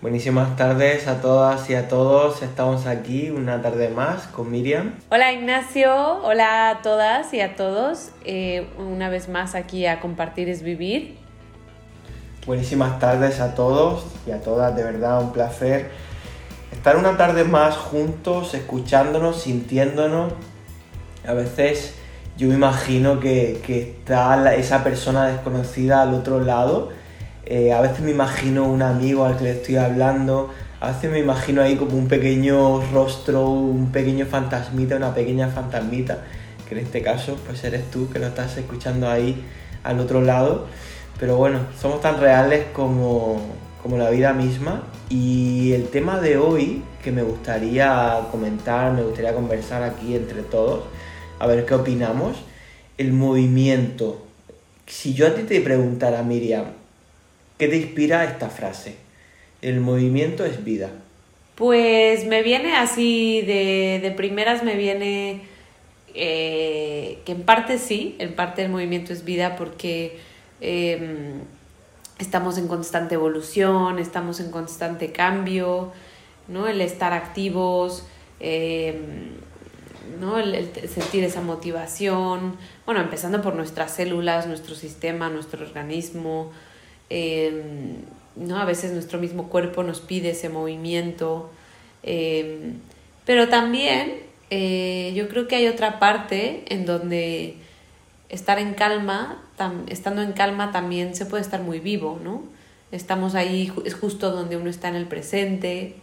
Buenísimas tardes a todas y a todos. Estamos aquí una tarde más con Miriam. Hola Ignacio, hola a todas y a todos. Eh, una vez más aquí a compartir es vivir. Buenísimas tardes a todos y a todas, de verdad un placer estar una tarde más juntos, escuchándonos, sintiéndonos. A veces yo me imagino que, que está esa persona desconocida al otro lado eh, a veces me imagino un amigo al que le estoy hablando, a veces me imagino ahí como un pequeño rostro, un pequeño fantasmita, una pequeña fantasmita, que en este caso pues eres tú que lo estás escuchando ahí al otro lado. Pero bueno, somos tan reales como, como la vida misma y el tema de hoy que me gustaría comentar, me gustaría conversar aquí entre todos, a ver qué opinamos, el movimiento. Si yo a ti te preguntara, Miriam, ¿Qué te inspira esta frase? El movimiento es vida. Pues me viene así, de, primeras me viene eh, que en parte sí, en parte el movimiento es vida porque em, estamos en constante evolución, estamos en constante cambio, ¿no? El estar activos, em, ¿no? el, sentir esa motivación, bueno, empezando por nuestras células, nuestro sistema, nuestro organismo, Em, ¿no? A veces nuestro mismo cuerpo nos pide ese movimiento. Em, pero también eh, yo creo que hay otra parte en donde estar en calma, estando en calma también se puede estar muy vivo, ¿no? Estamos ahí, es justo donde uno está en el presente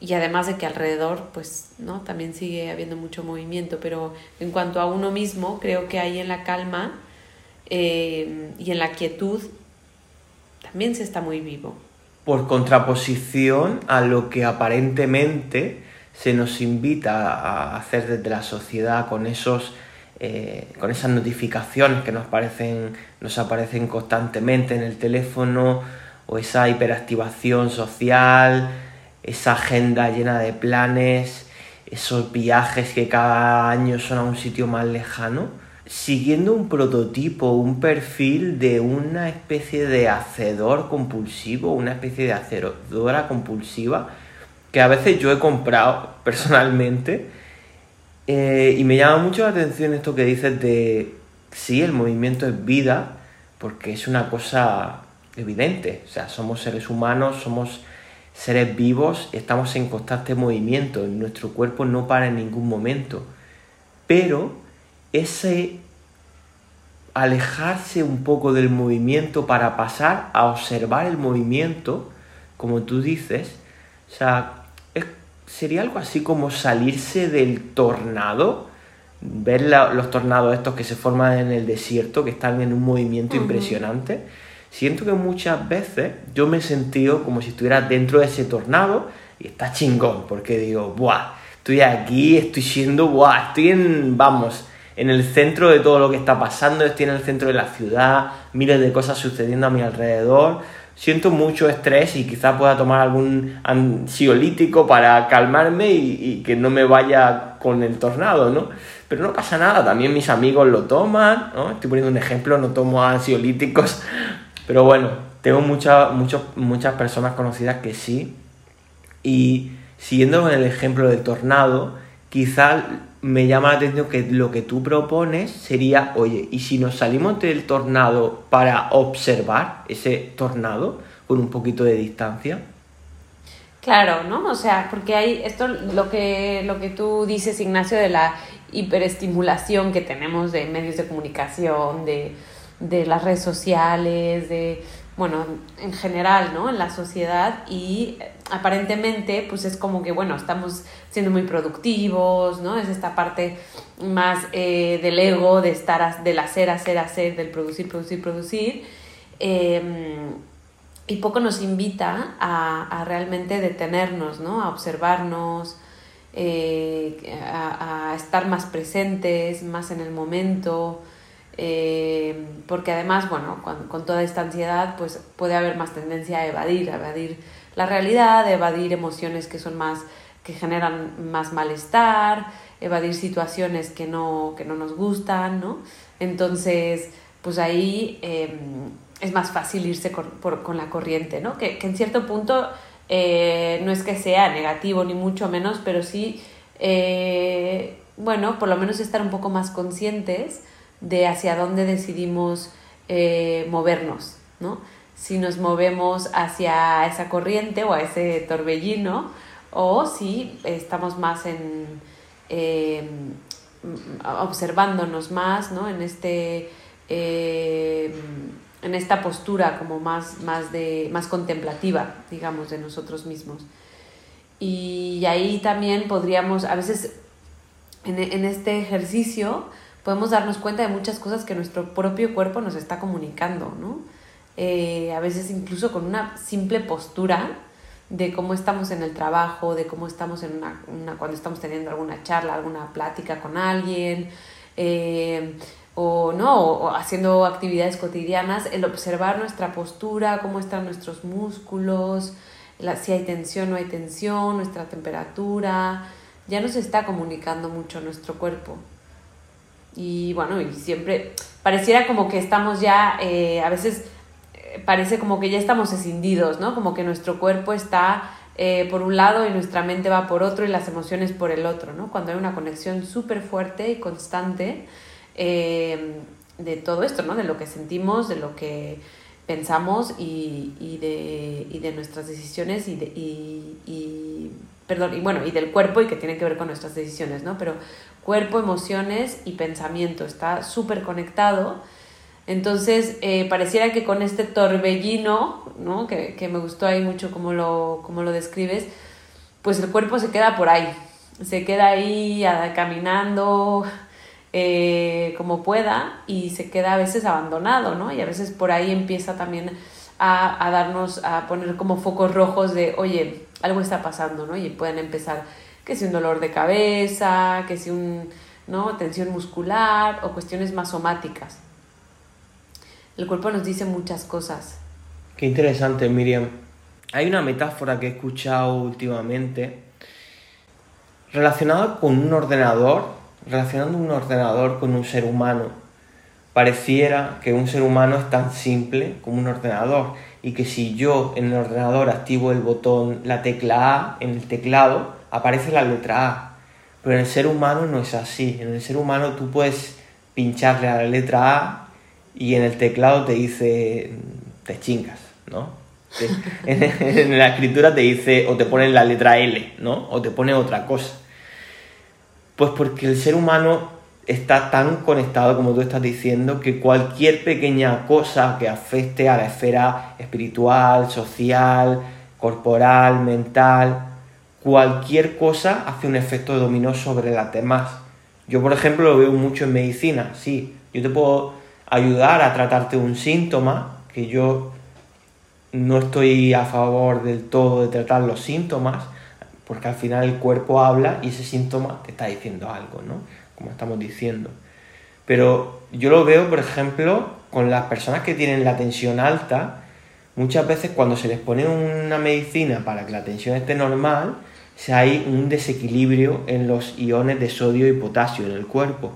y además de que alrededor, pues, ¿no? También sigue habiendo mucho movimiento, pero en cuanto a uno mismo, creo que ahí en la calma em, y en la quietud también se está muy vivo. Por contraposición a lo que aparentemente se nos invita a hacer desde la sociedad con esos eh, con esas notificaciones que nos parecen nos aparecen constantemente en el teléfono o esa hiperactivación social esa agenda llena de planes esos viajes que cada año son a un sitio más lejano siguiendo un prototipo, un perfil de una especie de hacedor compulsivo, una especie de hacedora compulsiva, que a veces yo he comprado personalmente. Eh, y me llama mucho la atención esto que dices de, sí, el movimiento es vida, porque es una cosa evidente. O sea, somos seres humanos, somos seres vivos, estamos en constante movimiento, nuestro cuerpo no para en ningún momento. Pero ese alejarse un poco del movimiento para pasar a observar el movimiento, como tú dices, o sea, sería algo así como salirse del tornado, ver los tornados estos que se forman en el desierto, que están en un movimiento impresionante. Siento que muchas veces yo me he sentido como si estuviera dentro de ese tornado y está chingón, porque digo, ¡buah! Estoy aquí, estoy siendo, ¡buah! Estoy en, vamos, en el centro de todo lo que está pasando, estoy en el centro de la ciudad, miles de cosas sucediendo a mi alrededor. Siento mucho estrés y quizás pueda tomar algún ansiolítico para calmarme y, que no me vaya con el tornado, ¿no? Pero no pasa nada, también mis amigos lo toman. Estoy poniendo un ejemplo, no tomo ansiolíticos, pero bueno, tengo muchas muchas personas conocidas que sí. Y siguiendo con el ejemplo del tornado, quizás me llama la atención que lo que tú propones sería, oye, ¿y si nos salimos del tornado para observar ese tornado con un poquito de distancia? Claro, ¿no? O sea, porque hay esto, lo que, lo que tú dices, Ignacio, de la hiperestimulación que tenemos de medios de comunicación, de, de las redes sociales, de bueno, en general, ¿no? En la sociedad y eh, aparentemente, pues es como que, bueno, estamos siendo muy productivos, ¿no? Es esta parte más eh, del ego, de estar, del hacer, hacer, hacer, del producir, producir, producir. Em, y poco nos invita a, realmente detenernos, ¿no? A observarnos, eh, a, a estar más presentes, más en el momento, eh, porque además, bueno, con, toda esta ansiedad, pues puede haber más tendencia a evadir, a evadir la realidad, a evadir emociones que son más, que generan más malestar, evadir situaciones que no, que no nos gustan, ¿no? Entonces, pues ahí em, es más fácil irse con, la corriente, ¿no? Que, que en cierto punto eh, no es que sea negativo ni mucho menos, pero sí, eh, bueno, por lo menos estar un poco más conscientes de hacia dónde decidimos eh, movernos, ¿no? Si nos movemos hacia esa corriente o a ese torbellino, o si estamos más en observándonos más, ¿no? En este en esta postura como más, más, de, más contemplativa, digamos, de nosotros mismos. Y ahí también podríamos, a veces en, en este ejercicio, podemos darnos cuenta de muchas cosas que nuestro propio cuerpo nos está comunicando, ¿no? Eh, a veces incluso con una simple postura de cómo estamos en el trabajo, de cómo estamos en una, una cuando estamos teniendo alguna charla, alguna plática con alguien, eh, o no, o haciendo actividades cotidianas, el observar nuestra postura, cómo están nuestros músculos, si hay tensión o no hay tensión, nuestra temperatura, ya nos está comunicando mucho nuestro cuerpo. Y bueno, y siempre pareciera como que estamos ya, eh, a veces eh, parece como que ya estamos escindidos, ¿no? Como que nuestro cuerpo está eh, por un lado y nuestra mente va por otro y las emociones por el otro, ¿no? Cuando hay una conexión súper fuerte y constante, Em, de todo esto, ¿no? De lo que sentimos, de lo que pensamos y, y, de, y de, nuestras decisiones y, de, y, perdón, y bueno, y del cuerpo y que tiene que ver con nuestras decisiones, ¿no? Pero cuerpo, emociones y pensamiento está súper conectado. Entonces, eh, pareciera que con este torbellino, ¿no? Que, que, me gustó ahí mucho como lo, lo describes, pues el cuerpo se queda por ahí, se queda ahí caminando, eh, como pueda y se queda a veces abandonado, ¿no? Y a veces por ahí empieza también a, a, darnos, a poner como focos rojos de, oye, algo está pasando, ¿no? Y pueden empezar que si un dolor de cabeza, que si un, ¿no? Tensión muscular o cuestiones más somáticas. El cuerpo nos dice muchas cosas. Qué interesante, Miriam. Hay una metáfora que he escuchado últimamente relacionada con un ordenador relacionando un ordenador con un ser humano. Pareciera que un ser humano es tan simple como un ordenador y que si yo en el ordenador activo el botón, la tecla A en el teclado, aparece la letra A. Pero en el ser humano no es así. En el ser humano tú puedes pincharle a la letra A y en el teclado te dice te chingas, ¿no? en, la escritura te dice o te pone la letra L, ¿no? O te pone otra cosa. Pues porque el ser humano está tan conectado, como tú estás diciendo, que cualquier pequeña cosa que afecte a la esfera espiritual, social, corporal, mental, cualquier cosa hace un efecto dominó sobre las demás. Yo, por ejemplo, lo veo mucho en medicina, sí. Yo te puedo ayudar a tratarte un síntoma, que yo no estoy a favor del todo de tratar los síntomas, porque al final el cuerpo habla y ese síntoma te está diciendo algo, ¿no? Como estamos diciendo. Pero yo lo veo, por ejemplo, con las personas que tienen la tensión alta, muchas veces cuando se les pone una medicina para que la tensión esté normal, se hay un desequilibrio en los iones de sodio y potasio en el cuerpo.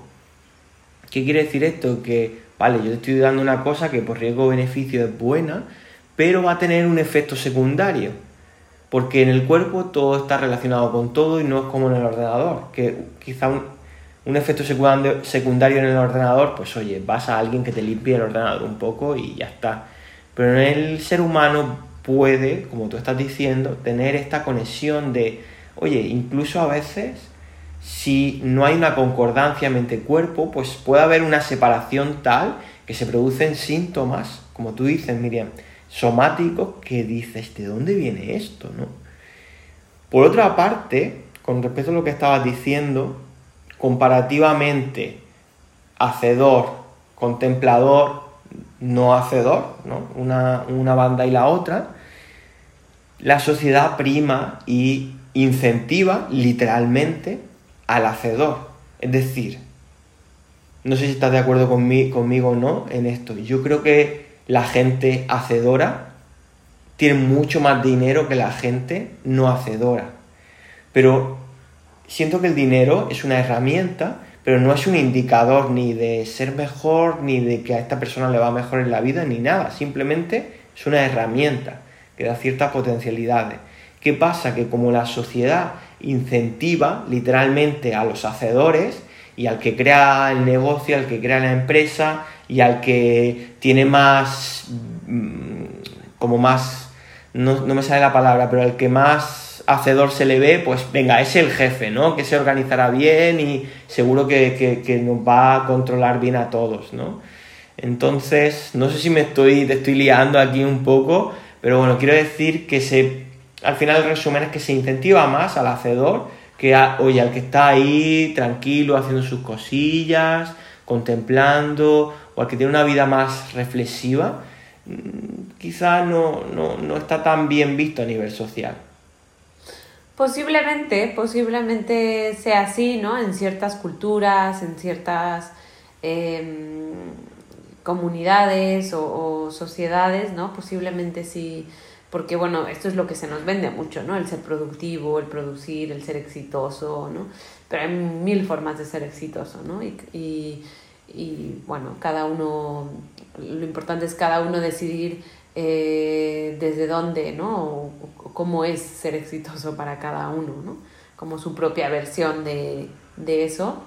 ¿Qué quiere decir esto? Que, vale, yo te estoy dando una cosa que por riesgo-beneficio es buena, pero va a tener un efecto secundario porque en el cuerpo todo está relacionado con todo y no es como en el ordenador, que quizá un, efecto secundario en el ordenador, pues oye, vas a alguien que te limpie el ordenador un poco y ya está. Pero en el ser humano puede, como tú estás diciendo, tener esta conexión de, oye, incluso a veces, si no hay una concordancia mente-cuerpo, pues puede haber una separación tal que se producen síntomas, como tú dices, Miriam, somáticos que dices, ¿de dónde viene esto? ¿no? Por otra parte, con respecto a lo que estabas diciendo, comparativamente hacedor, contemplador, no hacedor, ¿no? Una, una banda y la otra, la sociedad prima y incentiva literalmente al hacedor. Es decir, no sé si estás de acuerdo conmigo o no en esto. Yo creo que la gente hacedora tiene mucho más dinero que la gente no hacedora. Pero siento que el dinero es una herramienta, pero no es un indicador ni de ser mejor, ni de que a esta persona le va mejor en la vida, ni nada. Simplemente es una herramienta que da ciertas potencialidades. ¿Qué pasa? Que como la sociedad incentiva literalmente a los hacedores y al que crea el negocio, al que crea la empresa y al que tiene más, mm, como más, no, me sale la palabra, pero al que más hacedor se le ve, pues venga, es el jefe, ¿no? Que se organizará bien y seguro que, que nos va a controlar bien a todos, ¿no? Entonces, no sé si me estoy, te estoy liando aquí un poco, pero bueno, quiero decir que se, al final el resumen es que se incentiva más al hacedor que, a, oye, al que está ahí tranquilo, haciendo sus cosillas, contemplando, o al que tiene una vida más reflexiva, mm, quizá no, no, no está tan bien visto a nivel social. Posiblemente, posiblemente sea así, ¿no? En ciertas culturas, en ciertas em, comunidades o, sociedades, ¿no? Posiblemente sí, porque bueno, esto es lo que se nos vende mucho, ¿no? El ser productivo, el producir, el ser exitoso, ¿no? Pero hay mil formas de ser exitoso, ¿no? Y, y, bueno, cada uno, lo importante es cada uno decidir eh, desde dónde, ¿no? O, cómo es ser exitoso para cada uno, ¿no? Como su propia versión de, de eso.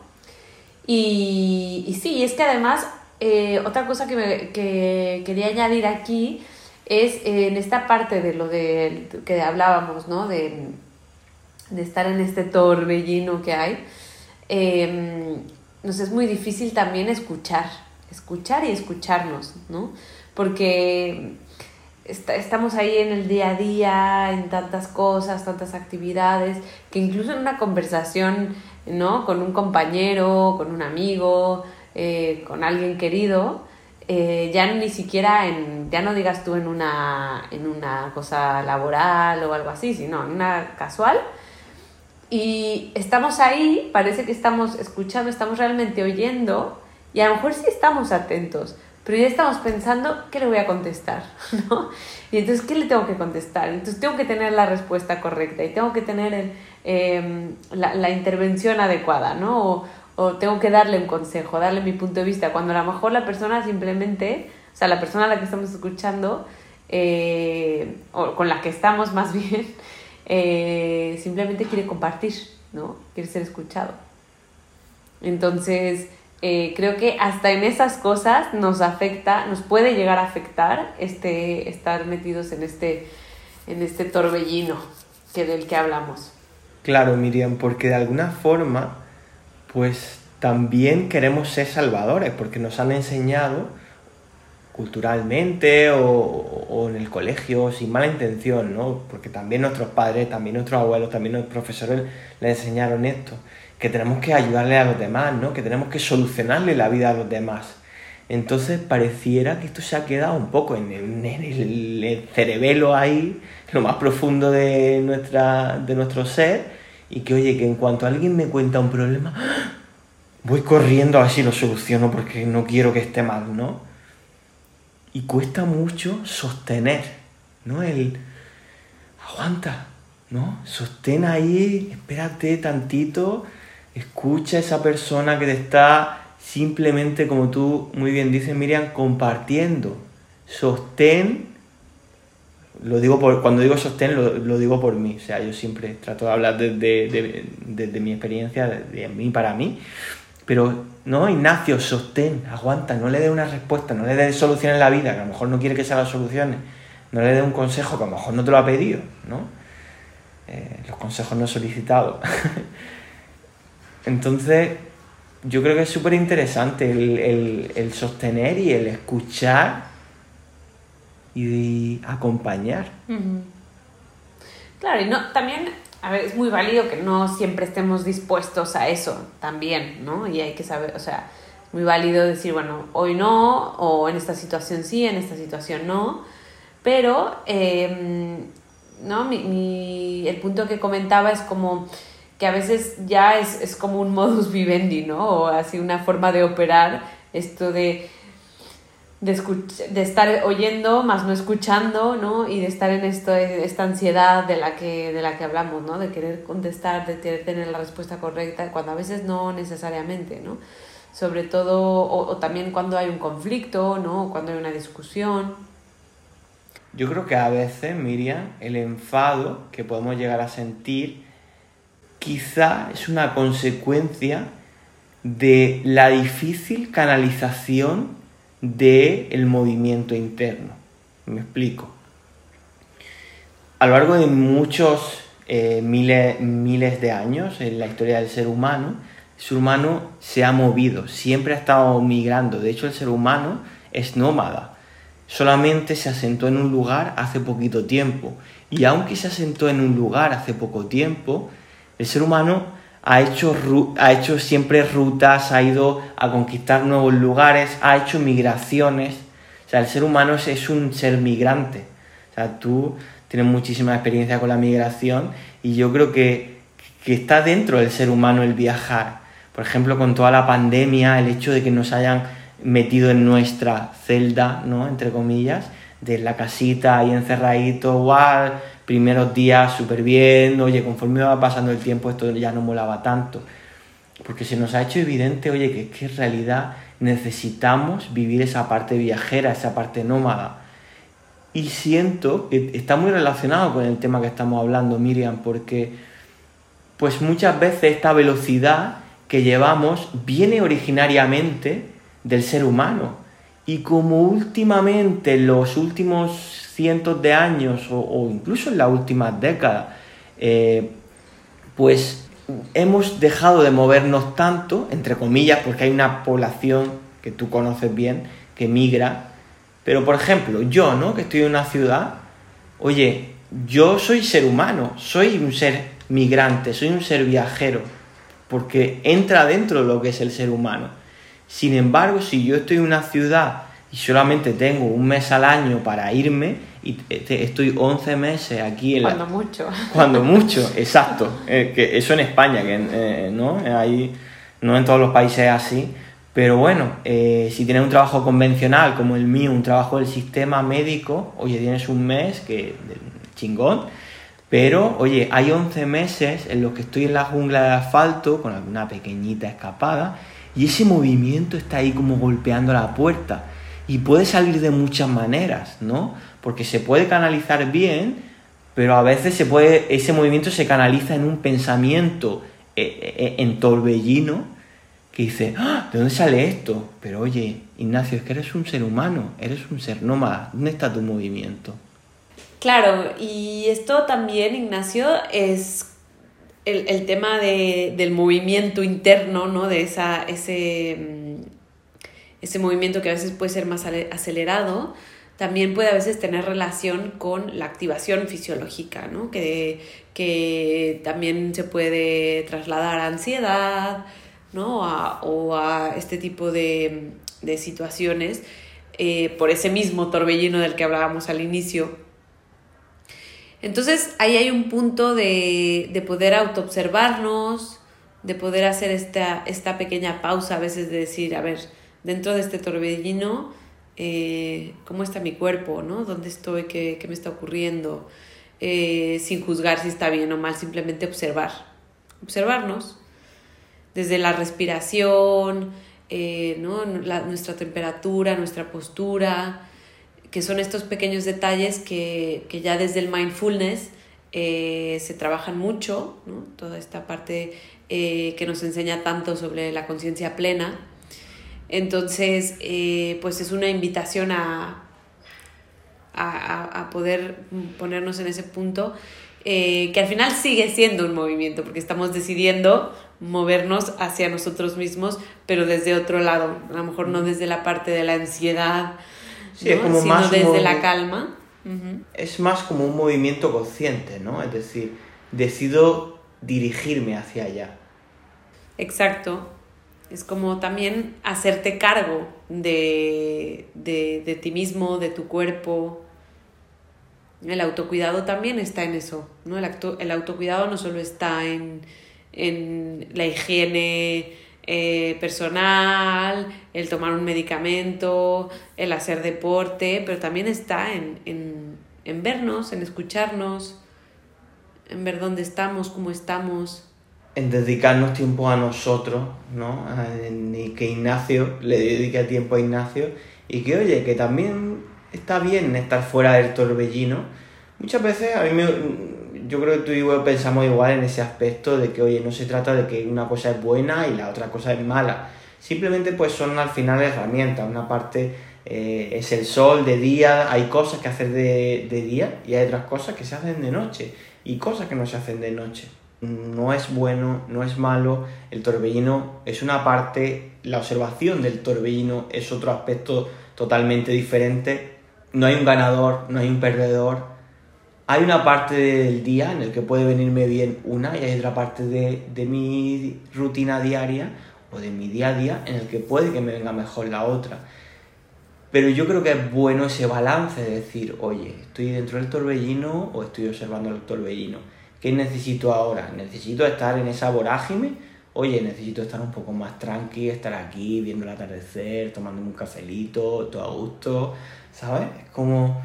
Y, y sí, es que además eh, otra cosa que, que, quería añadir aquí es eh, en esta parte de lo de, que hablábamos, ¿no? De, de estar en este torbellino que hay, em, nos es muy difícil también escuchar, escuchar y escucharnos, ¿no? Porque estamos ahí en el día a día, en tantas cosas, tantas actividades, que incluso en una conversación, ¿no? Con un compañero, con un amigo, eh, con alguien querido, eh, ya ni siquiera en, ya no digas tú en una, en una cosa laboral o algo así, sino en una casual. Y estamos ahí, parece que estamos escuchando, estamos realmente oyendo y a lo mejor sí estamos atentos, pero ya estamos pensando qué le voy a contestar, ¿no? Y entonces, ¿qué le tengo que contestar? Entonces tengo que tener la respuesta correcta y tengo que tener em, la, intervención adecuada, ¿no? O, o tengo que darle un consejo, darle mi punto de vista, cuando a lo mejor la persona simplemente, o sea, la persona a la que estamos escuchando, eh, o con la que estamos más bien, eh, simplemente quiere compartir, ¿no? Quiere ser escuchado. Entonces, eh, creo que hasta en esas cosas nos afecta, nos puede llegar a afectar este, estar metidos en este, en este torbellino que del que hablamos. Claro, Miriam, porque de alguna forma pues también queremos ser salvadores, porque nos han enseñado culturalmente o, en el colegio sin mala intención, ¿no? Porque también nuestros padres, también nuestros abuelos, también nuestros profesores les enseñaron esto, que tenemos que ayudarle a los demás, ¿no? Que tenemos que solucionarle la vida a los demás. Entonces pareciera que esto se ha quedado un poco en el, cerebelo ahí, lo más profundo de, nuestra, de nuestro ser, y que oye, que en cuanto alguien me cuenta un problema, voy corriendo a ver si lo soluciono porque no quiero que esté mal, ¿no? Y cuesta mucho sostener, ¿no? El aguanta, ¿no? Sostén ahí, espérate tantito, escucha a esa persona que te está simplemente, como tú muy bien dices, Miriam, compartiendo. Sostén lo digo por, cuando digo sostén, lo, digo por mí. O sea, yo siempre trato de hablar desde, mi experiencia, de, mí para mí. Pero, no, Ignacio, sostén, aguanta, no le dé una respuesta, no le dé solución en la vida, que a lo mejor no quiere que sea las soluciones. No le dé un consejo que a lo mejor no te lo ha pedido, ¿no? Eh, los consejos no solicitados. Entonces, yo creo que es súper interesante el, el sostener y el escuchar y acompañar. Claro, y no, también, a ver, es muy válido que no siempre estemos dispuestos a eso también, ¿no? Y hay que saber, o sea, es muy válido decir, bueno, hoy no, o en esta situación sí, en esta situación no, pero, em, ¿no? Mi, el punto que comentaba es como que a veces ya es, es como un modus vivendi, ¿no? O así una forma de operar esto de de, de estar oyendo más no escuchando, ¿no? Y de estar en esto, esta ansiedad de la, que, de la que hablamos, ¿no? De querer contestar, de querer tener la respuesta correcta, cuando a veces no necesariamente, ¿no? Sobre todo, o, también cuando hay un conflicto, ¿no? cuando hay una discusión. Yo creo que a veces, Miriam, el enfado que podemos llegar a sentir quizá es una consecuencia de la difícil canalización del el movimiento interno. Me explico. A lo largo de muchos eh, miles, miles de años en la historia del ser humano, el ser humano se ha movido, siempre ha estado migrando. De hecho, el ser humano es nómada. Solamente se asentó en un lugar hace poquito tiempo. Y aunque se asentó en un lugar hace poco tiempo, el ser humano ha hecho, ha hecho siempre rutas, ha ido a conquistar nuevos lugares, ha hecho migraciones. O sea, el ser humano es, un ser migrante. O sea, tú tienes muchísima experiencia con la migración y yo creo que, que está dentro del ser humano el viajar. Por ejemplo, con toda la pandemia, el hecho de que nos hayan metido en nuestra celda, ¿no? Entre comillas, de la casita ahí encerradito, guau, primeros días súper bien, oye, conforme va pasando el tiempo esto ya no molaba tanto. Porque se nos ha hecho evidente, oye, que, que en realidad necesitamos vivir esa parte viajera, esa parte nómada. Y siento que está muy relacionado con el tema que estamos hablando, Miriam, porque pues muchas veces esta velocidad que llevamos viene originariamente del ser humano. Y como últimamente, los últimos cientos de años o, incluso en las últimas décadas, eh, pues hemos dejado de movernos tanto, entre comillas, porque hay una población que tú conoces bien, que migra. Pero, por ejemplo, yo, ¿no? Que estoy en una ciudad, oye, yo soy ser humano, soy un ser migrante, soy un ser viajero, porque entra dentro de lo que es el ser humano. Sin embargo, si yo estoy en una ciudad y solamente tengo un mes al año para irme y estoy 11 meses aquí en Cuando mucho. Cuando mucho, exacto. Eh, que eso en España, que eh, no, Ahí, no en todos los países así. Pero bueno, eh, si tienes un trabajo convencional como el mío, un trabajo del sistema médico, oye, tienes un mes que chingón, pero oye, hay 11 meses en los que estoy en la jungla de asfalto con alguna pequeñita escapada y ese movimiento está ahí como golpeando la puerta y puede salir de muchas maneras, ¿no? Porque se puede canalizar bien, pero a veces se puede, ese movimiento se canaliza en un pensamiento eh, eh, en torbellino que dice, ¡Ah! ¿de dónde sale esto? Pero oye, Ignacio, es que eres un ser humano, eres un ser nómada, ¿dónde está tu movimiento? Claro, y esto también, Ignacio, es el, tema del movimiento interno, ¿no? De esa, ese mm, ese movimiento que a veces puede ser más acelerado, también puede a veces tener relación con la activación fisiológica, ¿no? que, que también se puede trasladar a ansiedad ¿no? o a este tipo de, de situaciones eh, por ese mismo torbellino del que hablábamos al inicio. Entonces ahí hay un punto de, de poder autoobservarnos, de poder hacer esta, esta pequeña pausa a veces de decir, a ver, dentro de este torbellino, eh, cómo está mi cuerpo, ¿no? ¿Dónde estoy? ¿Qué, me está ocurriendo? Eh, sin juzgar si está bien o mal, simplemente observar. Observarnos. Desde la respiración, eh, ¿no? nuestra temperatura, nuestra postura, que son estos pequeños detalles que, que ya desde el mindfulness se trabajan mucho, ¿no? toda esta parte que nos enseña tanto sobre la conciencia plena entonces, eh, pues es una invitación a, a, poder ponernos en ese punto, eh, que al final sigue siendo un movimiento, porque estamos decidiendo movernos hacia nosotros mismos, pero desde otro lado, a lo mejor no desde la parte de la ansiedad, sino desde la calma. Es más como un movimiento consciente, ¿no? Es decir, decido dirigirme hacia allá. Exacto. Es como también hacerte cargo de, ti mismo, de tu cuerpo. El autocuidado también está en eso, ¿no? El, el autocuidado no solo está en, la higiene eh, personal, el tomar un medicamento, el hacer deporte, pero también está en, en, en vernos, en escucharnos, en ver dónde estamos, cómo estamos. En dedicarnos tiempo a nosotros, ¿no? En que Ignacio le dedique tiempo a Ignacio y que, oye, que también está bien estar fuera del torbellino. Muchas veces a mí me, yo creo que tú y yo pensamos igual en ese aspecto de que, oye, no se trata de que una cosa es buena y la otra cosa es mala. Simplemente pues son al final herramientas. Una parte eh, es el sol de día, hay cosas que hacer de, de día y hay otras cosas que se hacen de noche y cosas que no se hacen de noche. No es bueno, no es malo, el torbellino es una parte, la observación del torbellino es otro aspecto totalmente diferente. No hay un ganador, no hay un perdedor, hay una parte del día en el que puede venirme bien una y hay otra parte de, mi rutina diaria o de mi día a día en el que puede que me venga mejor la otra. Pero yo creo que es bueno ese balance de decir, oye, estoy dentro del torbellino o estoy observando el torbellino. ¿Qué necesito ahora? ¿Necesito estar en esa vorágine? Oye, necesito estar un poco más tranqui, estar aquí viendo el atardecer, tomándome un cafelito, todo a gusto, ¿sabes? Es como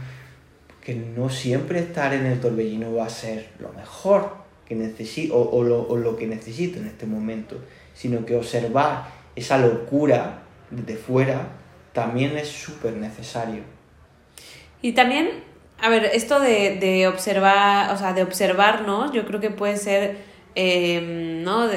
que no siempre estar en el torbellino va a ser lo mejor que necesito o, lo, que necesito en este momento, sino que observar esa locura desde fuera también es súper necesario. Y también, a ver, esto de, observar, o sea, de observarnos, yo creo que puede ser, em, ¿no?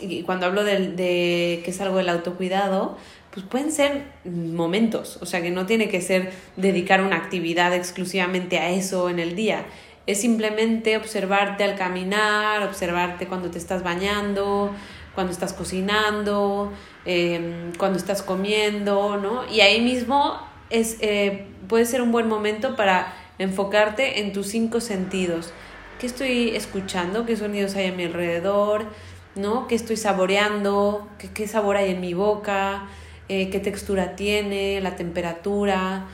y cuando hablo de, de que es algo del autocuidado, pues pueden ser momentos, o sea que no tiene que ser dedicar una actividad exclusivamente a eso en el día, es simplemente observarte al caminar, observarte cuando te estás bañando, cuando estás cocinando, em, cuando estás comiendo, ¿no? Y ahí mismo es, eh, puede ser un buen momento para enfocarte en tus cinco sentidos. ¿Qué estoy escuchando? ¿Qué sonidos hay a mi alrededor? ¿No? ¿Qué estoy saboreando? ¿Qué, qué sabor hay en mi boca? Eh, qué textura tiene, la temperatura,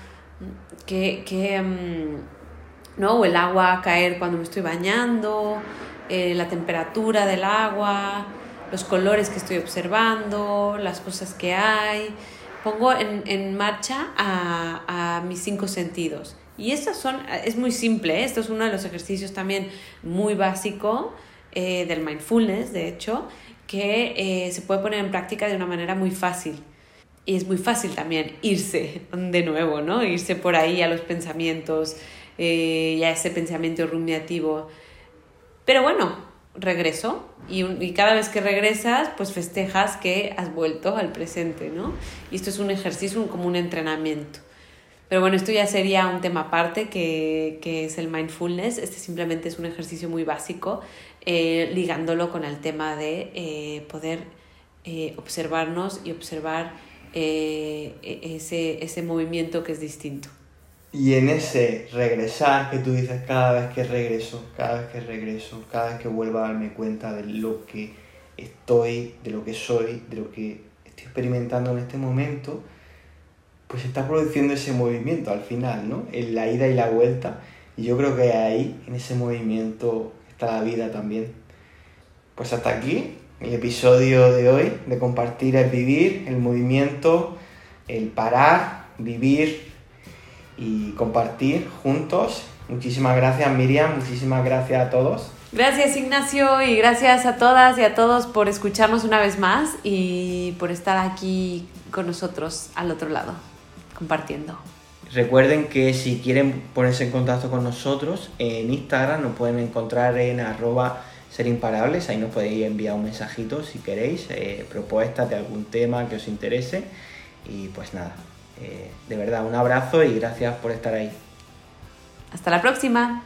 qué, qué mm, ¿no? o el agua caer cuando me estoy bañando, eh, la temperatura del agua, los colores que estoy observando, las cosas que hay. Pongo en, en marcha a, a, mis cinco sentidos. Y estas son, es muy simple, ¿eh? esto es uno de los ejercicios también muy básico del mindfulness, de hecho, que se puede poner en práctica de una manera muy fácil y es muy fácil también irse de nuevo, ¿no? Irse por ahí a los pensamientos eh, y a ese pensamiento rumiativo. Pero bueno, regreso y, y, cada vez que regresas, pues festejas que has vuelto al presente, ¿no? Y esto es un ejercicio como un entrenamiento. Pero bueno, esto ya sería un tema aparte que, que es el mindfulness. Este simplemente es un ejercicio muy básico, eh, ligándolo con el tema de eh, poder observarnos y observar eh, e-, ese, ese movimiento que es distinto. Y en ese regresar que tú dices cada vez que regreso, cada vez que regreso, cada vez que vuelvo a darme cuenta de lo que estoy, de lo que soy, de lo que estoy experimentando en este momento, pues está produciendo ese movimiento al final, ¿no? En la ida y la vuelta. Y yo creo que ahí, en ese movimiento, está la vida también. Pues hasta aquí el episodio de hoy, de compartir el vivir, el movimiento, el parar, vivir y compartir juntos. Muchísimas gracias Miriam, muchísimas gracias a todos. Gracias Ignacio y gracias a todas y a todos por escucharnos una vez más y por estar aquí con nosotros al otro lado, compartiendo. Recuerden que si quieren ponerse en contacto con nosotros, en Instagram nos pueden encontrar en arroba ser imparables. Ahí nos podéis enviar un mensajito si queréis, eh, propuestas de algún tema que os interese. Y pues nada, eh, de verdad, un abrazo y gracias por estar ahí. Hasta la próxima.